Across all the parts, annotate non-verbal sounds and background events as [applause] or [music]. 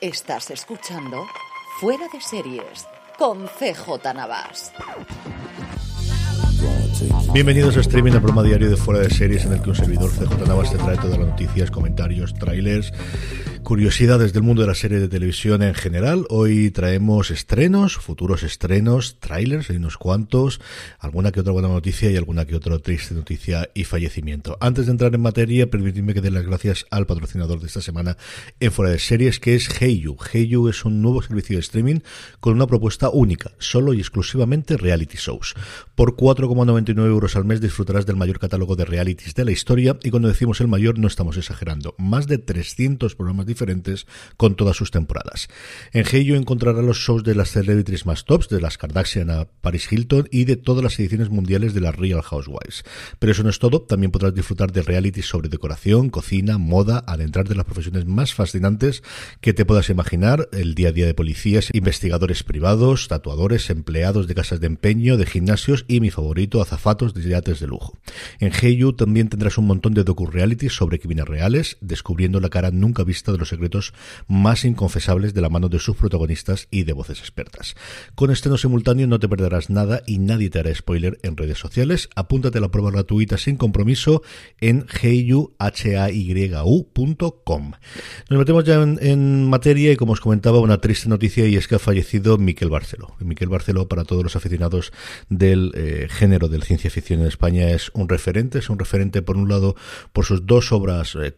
Estás escuchando Fuera de Series con CJ Navas. Bienvenidos a Streaming, el programa diario de Fuera de Series en el que un servidor CJ Navas te trae todas las noticias, comentarios, trailers, curiosidades del mundo de la serie de televisión en general. Hoy traemos estrenos, futuros estrenos, trailers, hay unos cuantos, alguna que otra buena noticia y alguna que otra triste noticia y fallecimiento. Antes de entrar en materia, permitidme que dé las gracias al patrocinador de esta semana en Fuera de Series, que es Heyu. Heyu es un nuevo servicio de streaming con una propuesta única, solo y exclusivamente reality shows. Por 4,99 euros al mes disfrutarás del mayor catálogo de realities de la historia y cuando decimos el mayor no estamos exagerando. Más de 300 programas diferentes con todas sus temporadas. En Heyo encontrará los shows de las celebrities más tops, de las Kardashian a Paris Hilton y de todas las ediciones mundiales de las Real Housewives. Pero eso no es todo, también podrás disfrutar de realities sobre decoración, cocina, moda, adentrar de las profesiones más fascinantes que te puedas imaginar, el día a día de policías, investigadores privados, tatuadores, empleados de casas de empeño, de gimnasios y mi favorito, azafatos de yates de lujo. En Heyu también tendrás un montón de docu-realities sobre crímenes reales, descubriendo la cara nunca vista de los secretos más inconfesables de la mano de sus protagonistas y de voces expertas. Con estreno simultáneo no te perderás nada y nadie te hará spoiler en redes sociales. Apúntate a la prueba gratuita sin compromiso en heyu.com. Nos metemos ya en, materia y como os comentaba una triste noticia y es que ha fallecido Miquel Barceló. Miquel Barceló para todos los aficionados del eh, género del ciencia ficción en España es un referente, es un referente por un lado por sus dos obras eh,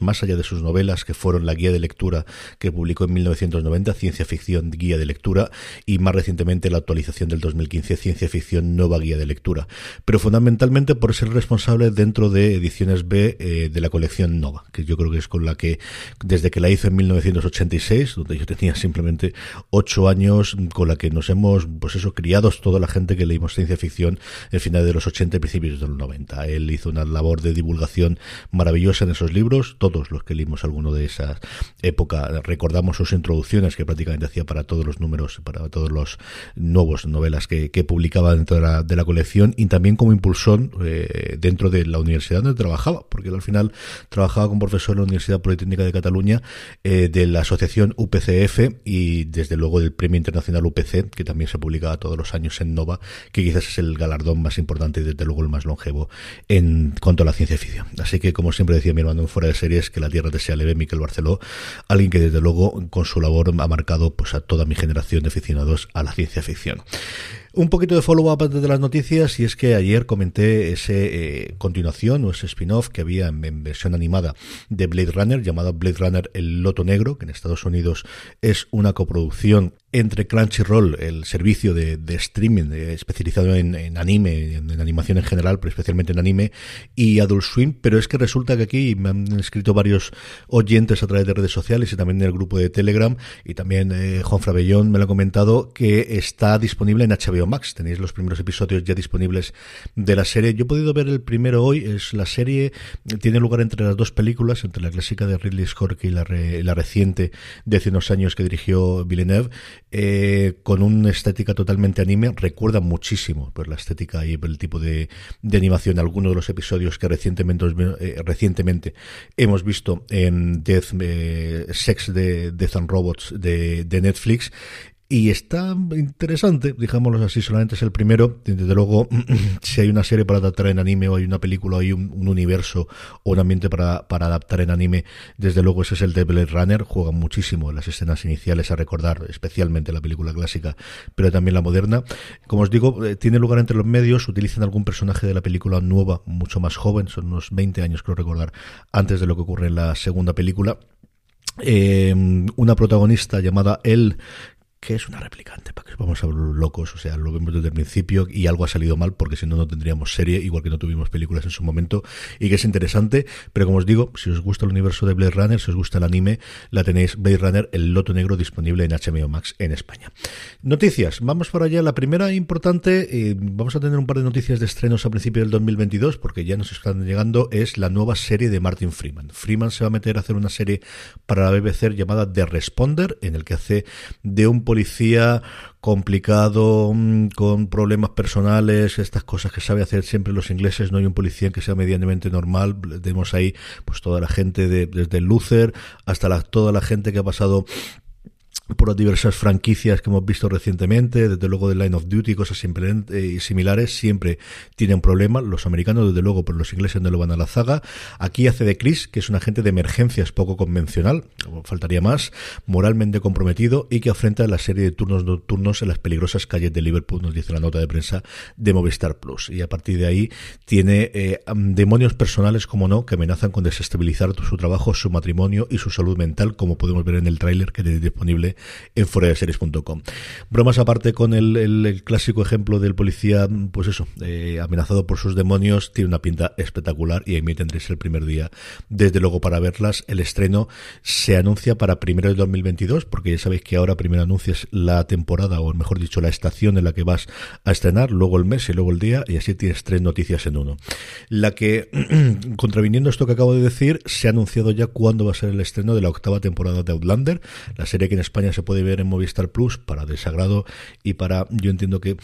más allá de sus novelas que fueron la guía de lectura que publicó en 1990, Ciencia Ficción Guía de Lectura, y más recientemente la actualización del 2015, Ciencia Ficción Nueva Guía de Lectura. Pero fundamentalmente por ser responsable dentro de Ediciones B eh, de la colección Nova, que yo creo que es con la que, desde que la hizo en 1986, donde yo tenía simplemente ocho años, con la que nos hemos, pues eso, criados toda la gente que leímos ciencia ficción en final de los 80 y principios de los 90. Él hizo una labor de divulgación maravillosa en esos libros, todos los que leímos alguno de esas época. Recordamos sus introducciones que prácticamente hacía para todos los números, para todos los nuevos novelas que, publicaba dentro de la, colección y también como impulsor eh, dentro de la universidad donde trabajaba, porque al final trabajaba como profesor en la Universidad Politécnica de Cataluña eh, de la asociación UPCF y desde luego del Premio Internacional UPC, que también se publicaba todos los años en Nova, que quizás es el galardón más importante y desde luego el más longevo en cuanto a la ciencia ficción. Así que como siempre decía mi hermano en fuera de series, que la tierra te sea leve, Miquel Barceló, alguien que desde luego con su labor ha marcado pues a toda mi generación de aficionados a la ciencia ficción. Un poquito de follow-up de las noticias, y es que ayer comenté ese eh, continuación o ese spin-off que había en, versión animada de Blade Runner, llamado Blade Runner El Loto Negro, que en Estados Unidos es una coproducción entre Crunchyroll, el servicio de, streaming eh, especializado en, anime, en, animación en general, pero especialmente en anime, y Adult Swim, pero es que resulta que aquí me han escrito varios oyentes a través de redes sociales y también en el grupo de Telegram, y también eh, Juan Frabellón me lo ha comentado, que está disponible en HBO Max. Tenéis los primeros episodios ya disponibles de la serie. Yo he podido ver el primero hoy. Es la serie tiene lugar entre las dos películas, entre la clásica de Ridley Scott y la, la reciente de hace unos años que dirigió Villeneuve, eh, con una estética totalmente anime. Recuerda muchísimo pues, la estética y el tipo de, animación. Algunos de los episodios que recientemente, eh, recientemente hemos visto en Death, eh, Sex de Death and Robots de Netflix y está interesante, digámoslo así, solamente es el primero. Desde luego, [clears throat] si hay una serie para adaptar en anime o hay una película o hay un, universo o un ambiente para, para, adaptar en anime, desde luego ese es el de Blade Runner. Juega muchísimo en las escenas iniciales a recordar, especialmente la película clásica, pero también la moderna. Como os digo, eh, tiene lugar entre los medios, utilizan algún personaje de la película nueva, mucho más joven, son unos 20 años creo recordar, antes de lo que ocurre en la segunda película. Eh, una protagonista llamada El, que es una replicante, para que vamos a locos, o sea, lo vemos desde el principio y algo ha salido mal porque si no, no tendríamos serie, igual que no tuvimos películas en su momento, y que es interesante, pero como os digo, si os gusta el universo de Blade Runner, si os gusta el anime, la tenéis Blade Runner, el loto negro disponible en HBO Max en España. Noticias, vamos por allá, la primera importante, eh, vamos a tener un par de noticias de estrenos a principio del 2022, porque ya nos están llegando, es la nueva serie de Martin Freeman. Freeman se va a meter a hacer una serie para la BBC llamada The Responder, en el que hace de un policía complicado, mm, con problemas personales, estas cosas que sabe hacer siempre los ingleses, no hay un policía que sea medianamente normal, tenemos ahí pues toda la gente de, desde el Luther hasta la, toda la gente que ha pasado por las diversas franquicias que hemos visto recientemente, desde luego de Line of Duty, cosas eh, similares, siempre tienen problemas. Los americanos, desde luego, pero los ingleses no lo van a la zaga. Aquí hace de Chris, que es un agente de emergencias poco convencional, faltaría más, moralmente comprometido y que afrenta la serie de turnos nocturnos en las peligrosas calles de Liverpool, nos dice la nota de prensa de Movistar Plus. Y a partir de ahí tiene eh, demonios personales, como no, que amenazan con desestabilizar su trabajo, su matrimonio y su salud mental, como podemos ver en el tráiler que tenéis disponible en foradeseries.com. Bromas aparte con el, clásico ejemplo del policía, pues eso, eh, amenazado por sus demonios, tiene una pinta espectacular y ahí me tendréis el primer día, desde luego, para verlas. El estreno se anuncia para primero de 2022, porque ya sabéis que ahora primero anuncias la temporada, o mejor dicho, la estación en la que vas a estrenar, luego el mes y luego el día, y así tienes tres noticias en uno. La que, [clears throat] contraviniendo esto que acabo de decir, se ha anunciado ya cuándo va a ser el estreno de la octava temporada de Outlander, la serie que en España se puede ver en Movistar Plus para desagrado y para, yo entiendo que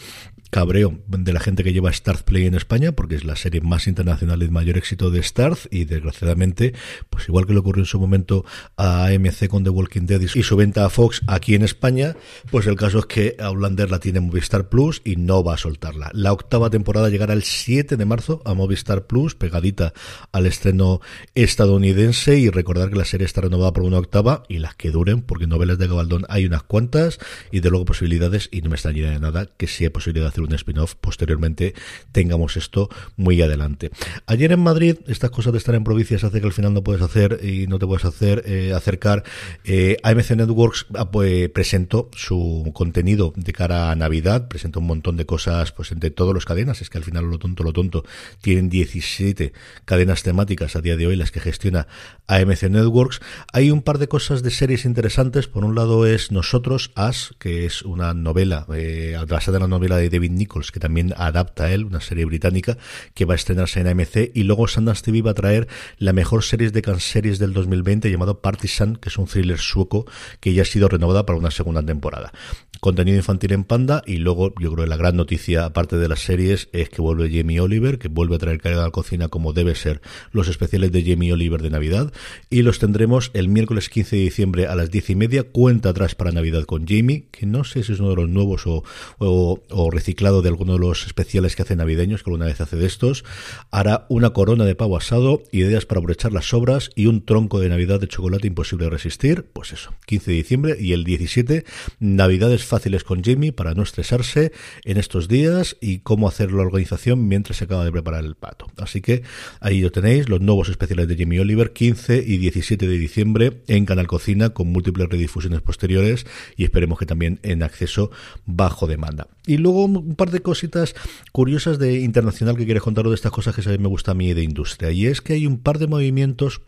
cabreo de la gente que lleva Starz Play en España, porque es la serie más internacional y de mayor éxito de Starz, y desgraciadamente, pues igual que le ocurrió en su momento a AMC con The Walking Dead y su venta a Fox aquí en España, pues el caso es que Outlander la tiene Movistar Plus y no va a soltarla. La octava temporada llegará el 7 de marzo a Movistar Plus, pegadita al estreno estadounidense, y recordar que la serie está renovada por una octava y las que duren, porque novelas de Gabaldón hay unas cuantas, y de luego posibilidades, y no me extrañaría de nada que si hay posibilidad de hacer un spin-off posteriormente tengamos esto muy adelante. Ayer en Madrid, estas cosas de estar en provincias hace que al final no puedes hacer y no te puedes hacer eh, acercar. Eh, AMC Networks ah, pues, presentó su contenido de cara a Navidad, presentó un montón de cosas pues entre todos los cadenas, es que al final lo tonto, lo tonto, tienen 17 cadenas temáticas a día de hoy las que gestiona AMC Networks. Hay un par de cosas de series interesantes, por un lado es Nosotros, As, que es una novela, eh, basada en la novela de David Nichols, que también adapta a él, una serie británica que va a estrenarse en AMC, y luego Sundance TV va a traer la mejor serie de series del 2020 llamado Partisan, que es un thriller sueco que ya ha sido renovada para una segunda temporada. Contenido infantil en Panda y luego yo creo que la gran noticia aparte de las series es que vuelve Jamie Oliver, que vuelve a traer carga a la cocina como debe ser los especiales de Jamie Oliver de Navidad y los tendremos el miércoles 15 de diciembre a las 10 y media, cuenta atrás para Navidad con Jamie, que no sé si es uno de los nuevos o, o reciclados de alguno de los especiales que hace navideños, que alguna vez hace de estos, hará una corona de pavo asado, ideas para aprovechar las sobras y un tronco de Navidad de chocolate imposible de resistir. Pues eso, 15 de diciembre y el 17, Navidades fáciles con Jamie para no estresarse en estos días y cómo hacer la organización mientras se acaba de preparar el pato. Así que ahí lo tenéis, los nuevos especiales de Jamie Oliver, 15 y 17 de diciembre en Canal Cocina con múltiples redifusiones posteriores y esperemos que también en acceso bajo demanda. Y luego un par de cositas curiosas de internacional que quieres contaros de estas cosas que me gusta a mí de industria. Y es que hay un par de movimientos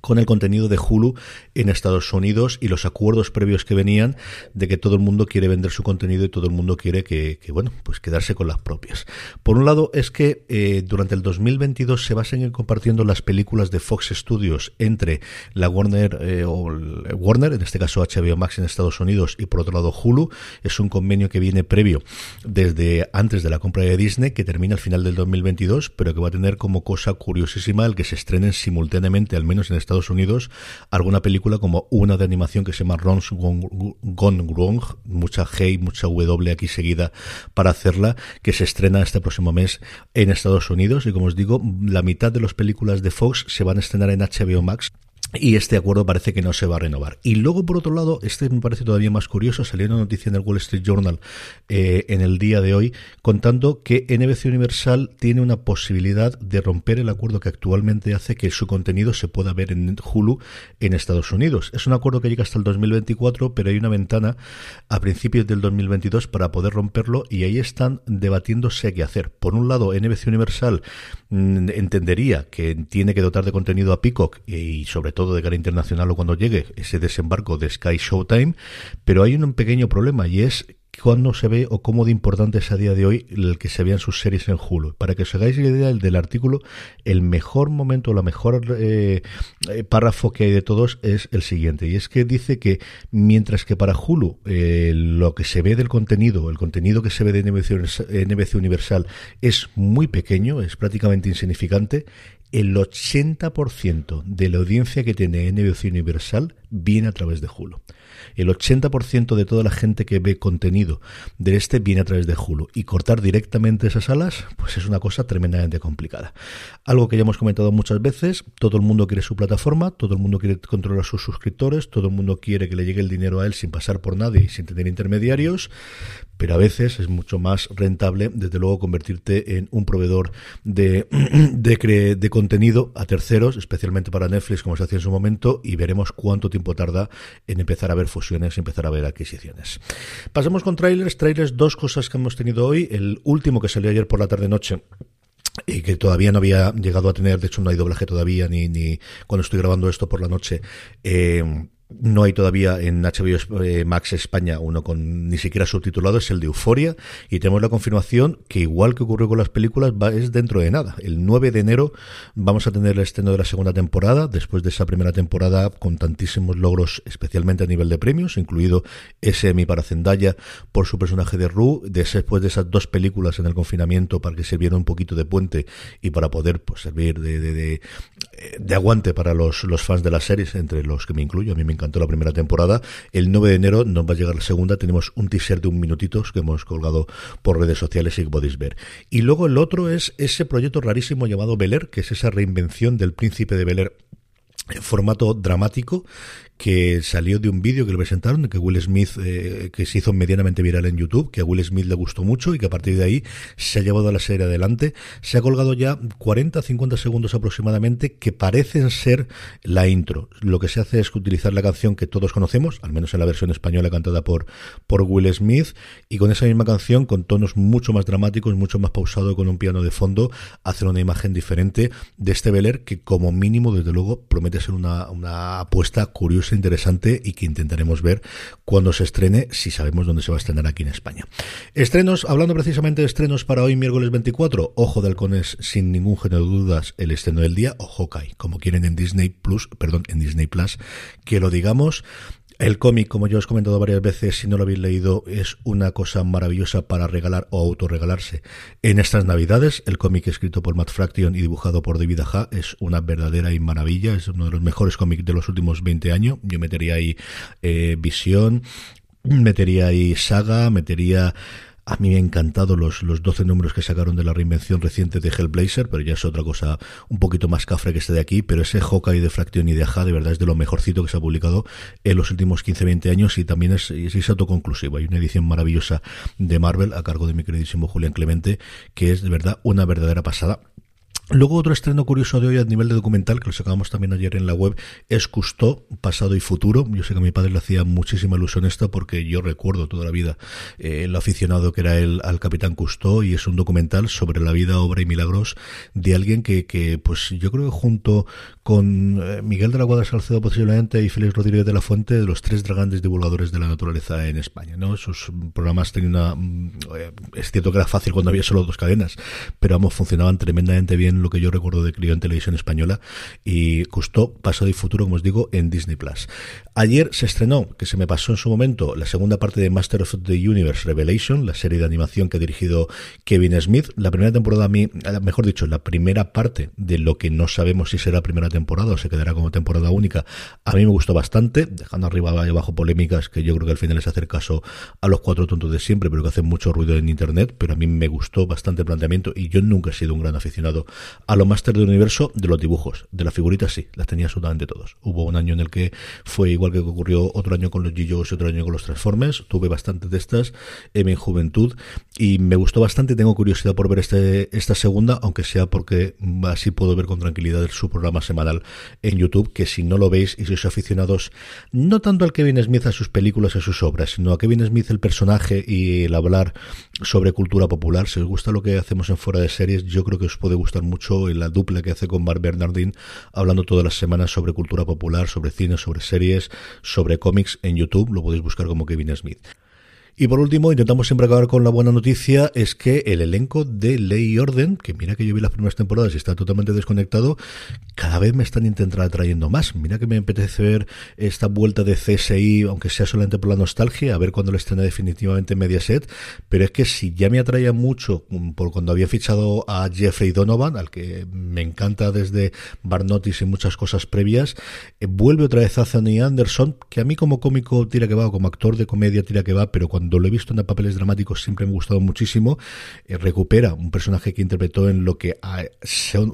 con el contenido de Hulu en Estados Unidos y los acuerdos previos que venían de que todo el mundo quiere vender su contenido y todo el mundo quiere que, bueno, pues quedarse con las propias. Por un lado es que eh, durante el 2022 se va a seguir compartiendo las películas de Fox Studios entre la Warner eh, o Warner, en este caso HBO Max en Estados Unidos y por otro lado Hulu. Es un convenio que viene previo desde antes de la compra de Disney que termina al final del 2022, pero que va a tener como cosa curiosísima el que se estrenen simultáneamente, al menos en Estados Unidos alguna película como una de animación que se llama Ron's Gone Wrong, mucha G y mucha W aquí seguida para hacerla, que se estrena este próximo mes en Estados Unidos. Y como os digo, la mitad de las películas de Fox se van a estrenar en HBO Max y este acuerdo parece que no se va a renovar. Y luego, por otro lado, este me parece todavía más curioso, salió una noticia en el Wall Street Journal eh, en el día de hoy, contando que NBC Universal tiene una posibilidad de romper el acuerdo que actualmente hace que su contenido se pueda ver en Hulu en Estados Unidos. Es un acuerdo que llega hasta el 2024, pero hay una ventana a principios del 2022 para poder romperlo y ahí están debatiéndose qué hacer. Por un lado, NBC Universal entendería que tiene que dotar de contenido a Peacock y sobre todo todo de cara internacional o cuando llegue ese desembarco de Sky Showtime, pero hay un pequeño problema y es cuándo se ve o cómo de importante es a día de hoy el que se vean sus series en Hulu. Para que os hagáis la idea del artículo, el mejor momento, la mejor eh, eh, párrafo que hay de todos es el siguiente. Y es que dice que mientras que para Hulu eh, lo que se ve del contenido, el contenido que se ve de NBC Universal es muy pequeño, es prácticamente insignificante, el 80% de la audiencia que tiene NBC Universal viene a través de Hulu. El 80% de toda la gente que ve contenido de este viene a través de Hulu. Y cortar directamente esas alas, pues es una cosa tremendamente complicada. Algo que ya hemos comentado muchas veces, todo el mundo quiere su plataforma, todo el mundo quiere controlar sus suscriptores, todo el mundo quiere que le llegue el dinero a él sin pasar por nadie y sin tener intermediarios, pero a veces es mucho más rentable, desde luego, convertirte en un proveedor de, [clears throat] de, contenido a terceros, especialmente para Netflix, como se hacía en su momento, y veremos cuánto tiempo tarda en empezar a ver fusiones y empezar a ver adquisiciones. Pasemos con trailers. Trailers, dos cosas que hemos tenido hoy. El último que salió ayer por la tarde-noche y que todavía no había llegado a tener, de hecho no hay doblaje todavía, ni, ni cuando estoy grabando esto por la noche. Eh, no hay todavía en HBO eh, Max España uno con ni siquiera subtitulado, es el de Euforia, y tenemos la confirmación que igual que ocurrió con las películas, va, es dentro de nada. El 9 de enero vamos a tener el estreno de la segunda temporada, después de esa primera temporada con tantísimos logros, especialmente a nivel de premios, incluido ese Emmy para Zendaya por su personaje de Rue, después de esas dos películas en el confinamiento para que sirviera un poquito de puente y para poder pues, servir de, de, de, de aguante para los, los fans de las series, entre los que me incluyo, a mí me encantó la primera temporada. El 9 de enero nos va a llegar la segunda. Tenemos un teaser de un minutito que hemos colgado por redes sociales y podéis ver. Y luego el otro es ese proyecto rarísimo llamado Beler, que es esa reinvención del príncipe de Beler en formato dramático que salió de un vídeo que le presentaron, que Will Smith, eh, que se hizo medianamente viral en YouTube, que a Will Smith le gustó mucho y que a partir de ahí se ha llevado a la serie adelante. Se ha colgado ya 40, 50 segundos aproximadamente que parecen ser la intro. Lo que se hace es utilizar la canción que todos conocemos, al menos en la versión española cantada por, por Will Smith, y con esa misma canción, con tonos mucho más dramáticos, mucho más pausado, con un piano de fondo, hacer una imagen diferente de este Beler que como mínimo, desde luego, promete ser una, una apuesta curiosa interesante y que intentaremos ver cuando se estrene, si sabemos dónde se va a estrenar aquí en España. Estrenos, hablando precisamente de estrenos para hoy, miércoles 24, Ojo de Halcones, sin ningún género de dudas, el estreno del día, o Hawkeye, como quieren en Disney Plus, perdón, en Disney Plus, que lo digamos. El cómic, como yo os he comentado varias veces, si no lo habéis leído, es una cosa maravillosa para regalar o autorregalarse en estas navidades. El cómic escrito por Matt Fraction y dibujado por David Aja es una verdadera y maravilla. Es uno de los mejores cómics de los últimos 20 años. Yo metería ahí eh, Visión, metería ahí Saga, metería a mí me han encantado los, los 12 números que sacaron de la reinvención reciente de Hellblazer, pero ya es otra cosa un poquito más cafre que este de aquí, pero ese Hawkeye de Fracción y de Aja de verdad es de lo mejorcito que se ha publicado en los últimos 15-20 años y también es, es, autoconclusivo. Hay una edición maravillosa de Marvel a cargo de mi queridísimo Julián Clemente, que es de verdad una verdadera pasada Luego otro estreno curioso de hoy a nivel de documental, que lo sacamos también ayer en la web, es Custó, pasado y futuro. Yo sé que a mi padre le hacía muchísima ilusión esto porque yo recuerdo toda la vida eh, el aficionado que era el al Capitán Custó y es un documental sobre la vida, obra y milagros de alguien que, que pues yo creo que junto con eh, Miguel de la Guada Salcedo posiblemente y Félix Rodríguez de la Fuente, de los tres grandes divulgadores de la naturaleza en España. ¿no? Sus programas tenían una... Mm, eh, es cierto que era fácil cuando había solo dos cadenas, pero vamos, funcionaban tremendamente bien en lo que yo recuerdo de crío en televisión española y gustó pasado y futuro, como os digo, en Disney Plus. Ayer se estrenó, que se me pasó en su momento, la segunda parte de Master of the Universe Revelation, la serie de animación que ha dirigido Kevin Smith. La primera temporada a mí, mejor dicho, la primera parte de lo que no sabemos si será primera temporada o se quedará como temporada única, a mí me gustó bastante, dejando arriba y abajo polémicas que yo creo que al final es hacer caso a los cuatro tontos de siempre, pero que hacen mucho ruido en internet, pero a mí me gustó bastante el planteamiento y yo nunca he sido un gran aficionado a lo Master del Universo de los dibujos, de las figuritas sí, las tenía absolutamente todos. Hubo un año en el que fue igual que ocurrió otro año con los G-Joes y otro año con los Transformers, tuve bastantes de estas en mi juventud y me gustó bastante, tengo curiosidad por ver este, esta segunda, aunque sea porque así puedo ver con tranquilidad su programa semanal en YouTube, que si no lo veis y sois aficionados no tanto al Kevin Smith a sus películas a sus obras, sino a Kevin Smith el personaje y el hablar sobre cultura popular, si os gusta lo que hacemos en fuera de series, yo creo que os puede gustar mucho la dupla que hace con Mark Bernardin, hablando todas las semanas sobre cultura popular, sobre cine, sobre series, sobre cómics en YouTube, lo podéis buscar como Kevin Smith. Y por último, intentamos siempre acabar con la buena noticia, es que el elenco de Ley y Orden, que mira que yo vi las primeras temporadas y está totalmente desconectado, cada vez me están intentando atrayendo más. Mira que me apetece ver esta vuelta de CSI, aunque sea solamente por la nostalgia, a ver cuándo lo estrena definitivamente Mediaset, pero es que si ya me atraía mucho mm, por cuando había fichado a Jeffrey Donovan, al que me encanta desde Barnotis y muchas cosas previas, eh, vuelve otra vez a Anthony Anderson, que a mí como cómico tira que va, como actor de comedia tira que va, pero cuando cuando lo he visto en papeles dramáticos siempre me ha gustado muchísimo. Eh, recupera un personaje que interpretó en lo que ah,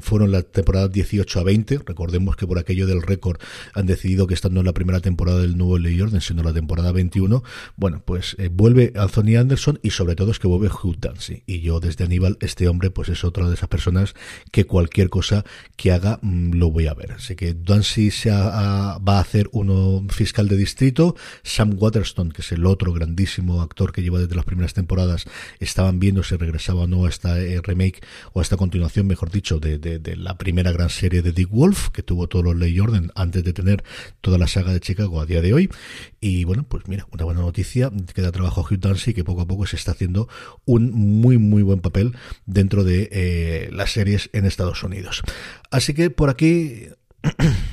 fueron las temporadas 18 a 20. Recordemos que por aquello del récord han decidido que estando en la primera temporada del nuevo Ley Orden, siendo la temporada 21, bueno, pues eh, vuelve Anthony Anderson y sobre todo es que vuelve Hugh Dancy. Y yo desde Aníbal, este hombre, pues es otra de esas personas que cualquier cosa que haga mm, lo voy a ver. Así que Dancy se va a hacer uno fiscal de distrito, Sam Waterston, que es el otro grandísimo actor que lleva desde las primeras temporadas, estaban viendo si regresaba o no a esta eh, remake o a esta continuación, mejor dicho, de, de, la primera gran serie de Dick Wolf, que tuvo todos los Ley Orden antes de tener toda la saga de Chicago a día de hoy. Y bueno, pues mira, una buena noticia, queda trabajo a Hugh Dancy, que poco a poco se está haciendo un muy, muy buen papel dentro de eh, las series en Estados Unidos. Así que por aquí... [clears throat]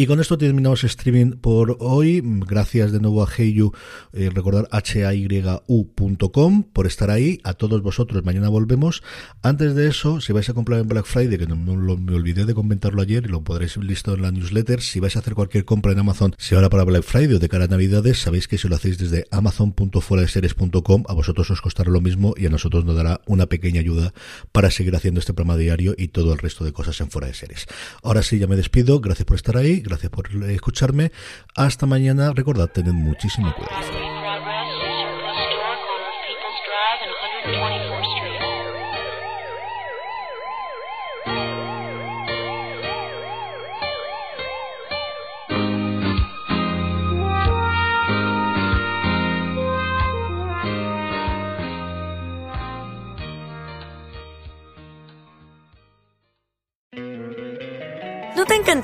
Y con esto terminamos streaming por hoy. Gracias de nuevo a Heyu, eh, recordar hayu.com por estar ahí. A todos vosotros, mañana volvemos. Antes de eso, si vais a comprar en Black Friday, que no, me olvidé de comentarlo ayer y lo podréis listo en la newsletter, si vais a hacer cualquier compra en Amazon, si ahora para Black Friday o de cara a Navidades, sabéis que si lo hacéis desde amazon.fueradeseries.com, a vosotros os costará lo mismo y a nosotros nos dará una pequeña ayuda para seguir haciendo este programa diario y todo el resto de cosas en fuera de series. Ahora sí, ya me despido. Gracias por estar ahí Gracias por escucharme. Hasta mañana. Recordad, tened muchísimo cuidado.